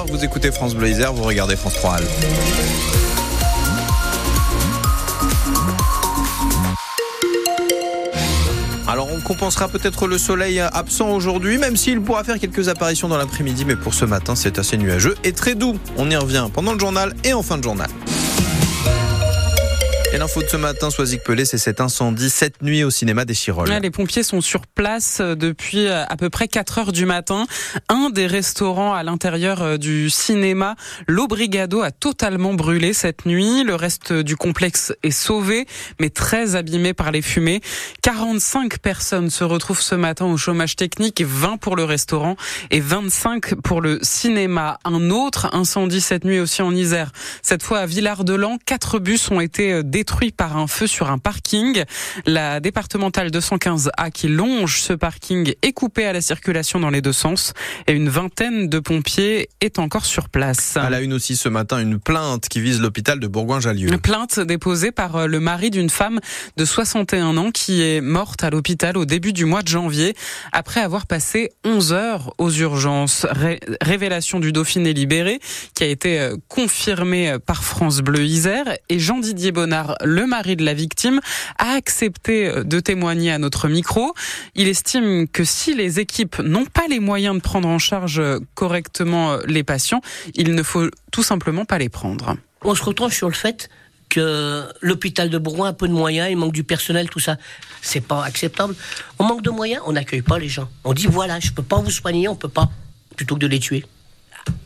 6h, vous écoutez France Isère, vous regardez France 3 Alpes. Alors on compensera peut-être le soleil absent aujourd'hui, même s'il pourra faire quelques apparitions dans l'après-midi, mais pour ce matin c'est assez nuageux et très doux. On y revient pendant le journal et en fin de journal. Et l'info de ce matin, Soisic Pelé, c'est cet incendie cette nuit au cinéma des Chirolles. les pompiers sont sur place euh, depuis euh, à peu près 4 heures du matin. Un des restaurants à l'intérieur euh, du cinéma, l'Obrigado, a totalement brûlé cette nuit. Le reste du complexe est sauvé, mais très abîmé par les fumées. 45 personnes se retrouvent ce matin au chômage technique, 20 pour le restaurant et 25 pour le cinéma. Un autre incendie cette nuit aussi en Isère. Cette fois à Villard-de-Lans, quatre bus ont été détruits détruit par un feu sur un parking. La départementale 215A qui longe ce parking est coupée à la circulation dans les deux sens et une vingtaine de pompiers est encore sur place. À la une aussi ce matin, une plainte qui vise l'hôpital de Bourgoin-Jallieu. Plainte déposée par euh, le mari d'une femme de 61 ans qui est morte à l'hôpital au début du mois de janvier après avoir passé 11 heures aux urgences. révélation du Dauphiné libéré qui a été euh, confirmée par France Bleu Isère et Jean-Didier Bonnard le mari de la victime, a accepté de témoigner à notre micro. Il estime que si les équipes n'ont pas les moyens de prendre en charge correctement les patients, il ne faut tout simplement pas les prendre. On se retrouve sur le fait que l'hôpital de Bourgoin a peu de moyens, il manque du personnel, tout ça. C'est pas acceptable. On manque de moyens, on n'accueille pas les gens. On dit voilà, je peux pas vous soigner, on peut pas, plutôt que de les tuer.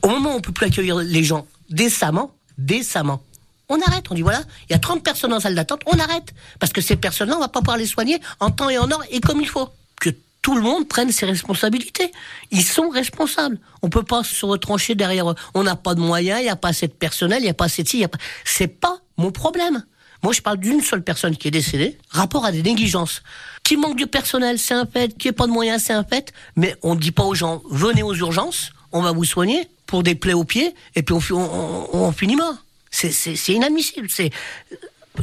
Au moment où on peut plus accueillir les gens décemment, décemment, on arrête. On dit voilà, il y a 30 personnes en salle d'attente, on arrête. Parce que ces personnes-là, on va pas pouvoir les soigner en temps et en heure et comme il faut. Que tout le monde prenne ses responsabilités. Ils sont responsables. On peut pas se retrancher derrière eux. On n'a pas de moyens, il n'y a pas assez de personnel, il n'y a pas assez de ci, pas... C'est pas mon problème. Moi, je parle d'une seule personne qui est décédée, rapport à des négligences. Qui manque de personnel, c'est un fait. Qui n'a pas de moyens, c'est un fait. Mais on ne dit pas aux gens, venez aux urgences, on va vous soigner pour des plaies aux pieds, et puis on, on, on finit mort. C'est inadmissible. C'est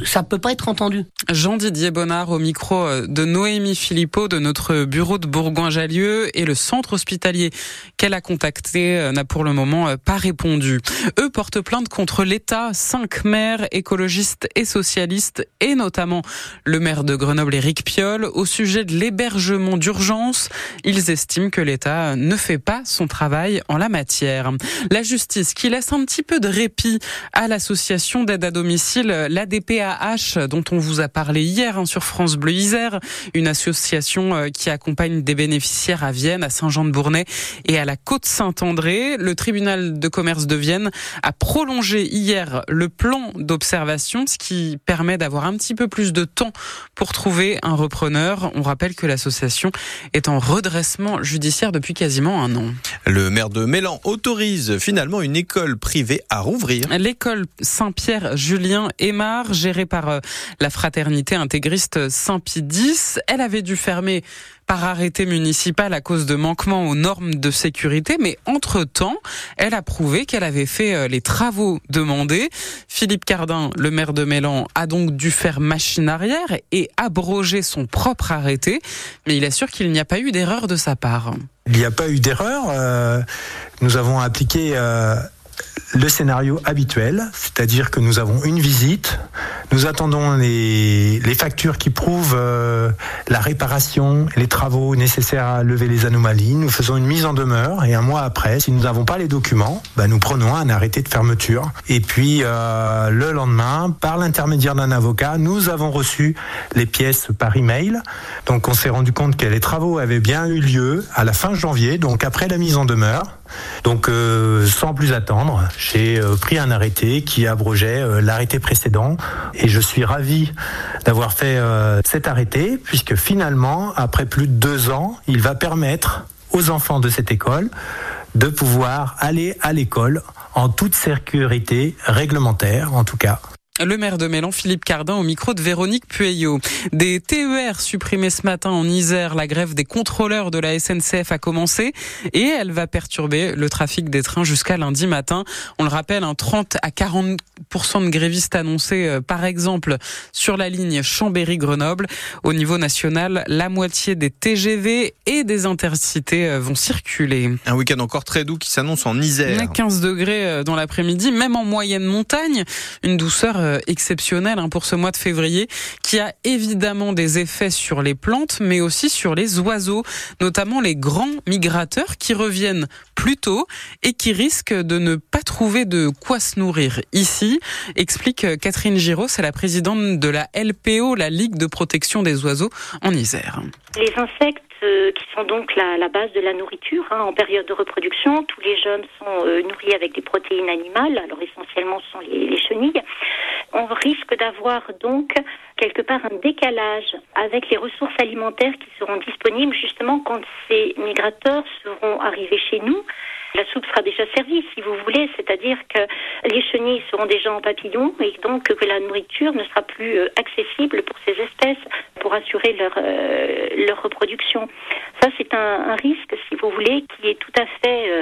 ça peut pas être entendu. Jean-Didier Bonnard au micro euh, de Noémie Philippot de notre bureau de Bourgoin-Jallieu et le centre hospitalier qu'elle a contacté euh, n'a pour le moment euh, pas répondu. Eux portent plainte contre l'État, cinq maires écologistes et socialistes et notamment le maire de Grenoble Éric Piolle au sujet de l'hébergement d'urgence. Ils estiment que l'État ne fait pas son travail en la matière. La justice qui laisse un petit peu de répit à l'association d'aide à domicile, dont on vous a parlé hier hein, sur France Bleu Isère, une association euh, qui accompagne des bénéficiaires à Vienne, à Saint-Jean-de-Bournay et à la Côte-Saint-André. Le tribunal de commerce de Vienne a prolongé hier le plan d'observation, ce qui permet d'avoir un petit peu plus de temps pour trouver un repreneur. On rappelle que l'association est en redressement judiciaire depuis quasiment un an. Le maire de Mélan autorise finalement une école privée à rouvrir. L'école Saint-Pierre Julien Aymar, par euh, la fraternité intégriste Saint-Pie X. Elle avait dû fermer par arrêté municipal à cause de manquements aux normes de sécurité, mais entre-temps, elle a prouvé qu'elle avait fait euh, les travaux demandés. Philippe Cardin, le maire de Mélan, a donc dû faire machine arrière et abroger son propre arrêté, mais il assure qu'il n'y a pas eu d'erreur de sa part. Il n'y a pas eu d'erreur. Euh, nous avons appliqué le scénario habituel, c'est-à-dire que nous avons une visite, nous attendons les, factures qui prouvent euh, la réparation, les travaux nécessaires à lever les anomalies, nous faisons une mise en demeure et un mois après, si nous n'avons pas les documents, bah, nous prenons un arrêté de fermeture. Et puis euh, le lendemain, par l'intermédiaire d'un avocat, nous avons reçu les pièces par email. Donc on s'est rendu compte que les travaux avaient bien eu lieu à la fin janvier, donc après la mise en demeure. Donc euh, sans plus attendre, j'ai euh, pris un arrêté qui abrogeait euh, l'arrêté précédent et je suis ravi d'avoir fait cet arrêté puisque finalement, après plus de deux ans, il va permettre aux enfants de cette école de pouvoir aller à l'école en toute sécurité réglementaire en tout cas. Le maire de Mélan, Philippe Cardin, au micro de Véronique Pueyo. Des TER supprimés ce matin en Isère. La grève des contrôleurs de la SNCF a commencé et elle va perturber le trafic des trains jusqu'à lundi matin. On le rappelle, un 30 à 40% de grévistes annoncés, euh, par exemple, sur la ligne Chambéry-Grenoble. Au niveau national, la moitié des TGV et des intercités euh, vont circuler. Un week-end encore très doux qui s'annonce en Isère. 15 degrés euh, dans l'après-midi, même en moyenne montagne. Une douceur euh, exceptionnel hein, pour ce mois de février qui a évidemment des effets sur les plantes mais aussi sur les oiseaux, notamment les grands migrateurs qui reviennent plus tôt et qui risquent de ne pas trouver de quoi se nourrir ici, explique Catherine Giraud, c'est la présidente de la LPO, la Ligue de protection des oiseaux en Isère. Les insectes euh, qui sont donc la, base de la nourriture hein, en période de reproduction. Tous les jeunes sont euh, nourris avec des protéines animales, alors essentiellement ce sont les chenilles. On risque d'avoir donc quelque part un décalage avec les ressources alimentaires qui seront disponibles justement quand ces migrateurs seront arrivés chez nous. La soupe sera déjà servie, si vous voulez, c'est-à-dire que les chenilles seront déjà en papillon et donc que la nourriture ne sera plus euh, accessible pour ces espèces pour assurer leur, euh, reproduction. Ça, c'est un, risque, si vous voulez, qui est tout à fait euh,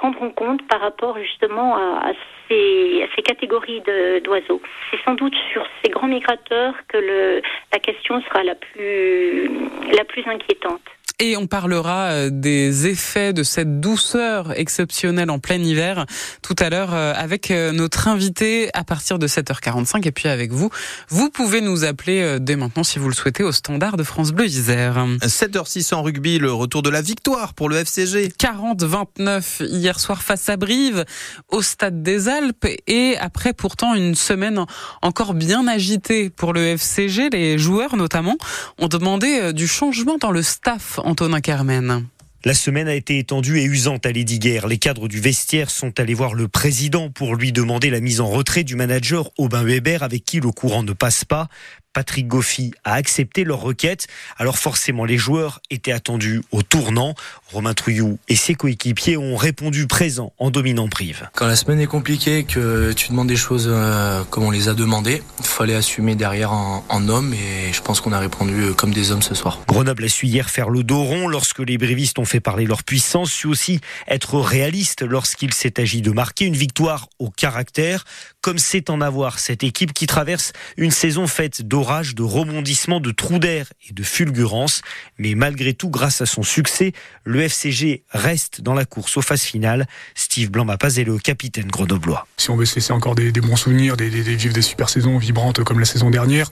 prendre en compte par rapport justement à, ces, ces, catégories d'oiseaux. C'est sans doute sur ces grands migrateurs que le, la question sera la plus, la plus inquiétante. Et on parlera euh, des effets de cette douceur exceptionnelle en plein hiver tout à l'heure euh, avec euh, notre invité à partir de 7h45 et puis avec vous. Vous pouvez nous appeler dès maintenant si vous le souhaitez au standard de France Bleu Isère. 7h06 en rugby, le retour de la victoire pour le FCG. 40-29 hier soir face à Brive au stade des Alpes et après pourtant une semaine encore bien agitée pour le FCG, les joueurs notamment ont demandé du changement dans le staff Antonin Carmen. La semaine a été étendue et usante à Guerre. Les cadres du vestiaire sont allés voir le président pour lui demander la mise en retrait du manager Aubin Weber avec qui le courant ne passe pas. Patrick Goffi a accepté leur requête. Alors forcément, les joueurs étaient attendus au tournant. Romain Trouillou et ses coéquipiers ont répondu présents en dominant Prive. Quand la semaine est compliquée, que tu demandes des choses euh, comme on les a demandées, il fallait assumer derrière en, en homme et je pense qu'on a répondu euh, comme des hommes ce soir. Grenoble a su hier faire le dos rond lorsque les brévistes ont fait parler leur puissance, su aussi être réaliste lorsqu'il s'est agi de marquer une victoire au caractère, comme c'est en avoir cette équipe qui traverse une saison faite d'orages, de rebondissements, de trous d'air et de fulgurances. Mais malgré tout, grâce à son succès, le FCG reste dans la course aux phases finales. Steve Blanc pas est le capitaine grenoblois. Si on veut se laisser encore des, bons souvenirs, des, des, vivre des super saisons vibrantes comme la saison dernière,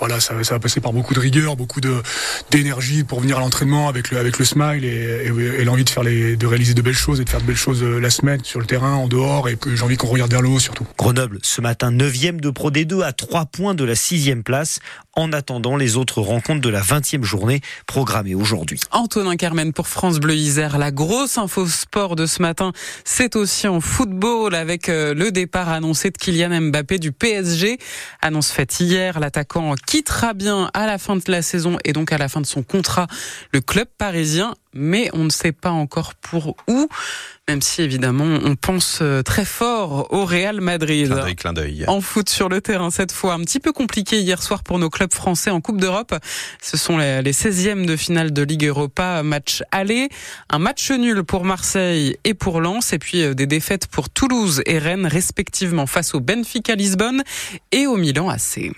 voilà, ça, va passer par beaucoup de rigueur, beaucoup d'énergie pour venir à l'entraînement avec le, avec le smile et, l'envie de faire les, de réaliser de belles choses et de faire de belles choses euh, la semaine sur le terrain, en dehors et j'ai envie qu'on regarde vers le haut surtout. Grenoble ce matin 9e de Pro D2 à 3 points de la 6e place en attendant les autres rencontres de la 20e journée programmée aujourd'hui. Antonin Carmen pour France Bleu Isère. La grosse info sport de ce matin, c'est aussi en football avec euh, le départ annoncé de Kylian Mbappé du PSG. Annonce faite hier, l'attaquant quittera bien à la fin de la saison et donc à la fin de son contrat le club parisien mais on ne sait pas encore pour où, même si évidemment on pense euh, très fort au Real Madrid. Clin d'œil, clin d'œil. En foot sur le terrain cette fois, un petit peu compliqué hier soir pour nos clubs français en Coupe d'Europe. Ce sont les, 16e de finale de Ligue Europa, match aller, un match nul pour Marseille et pour Lens, et puis euh, des défaites pour Toulouse et Rennes respectivement face au Benfica Lisbonne et au Milan AC.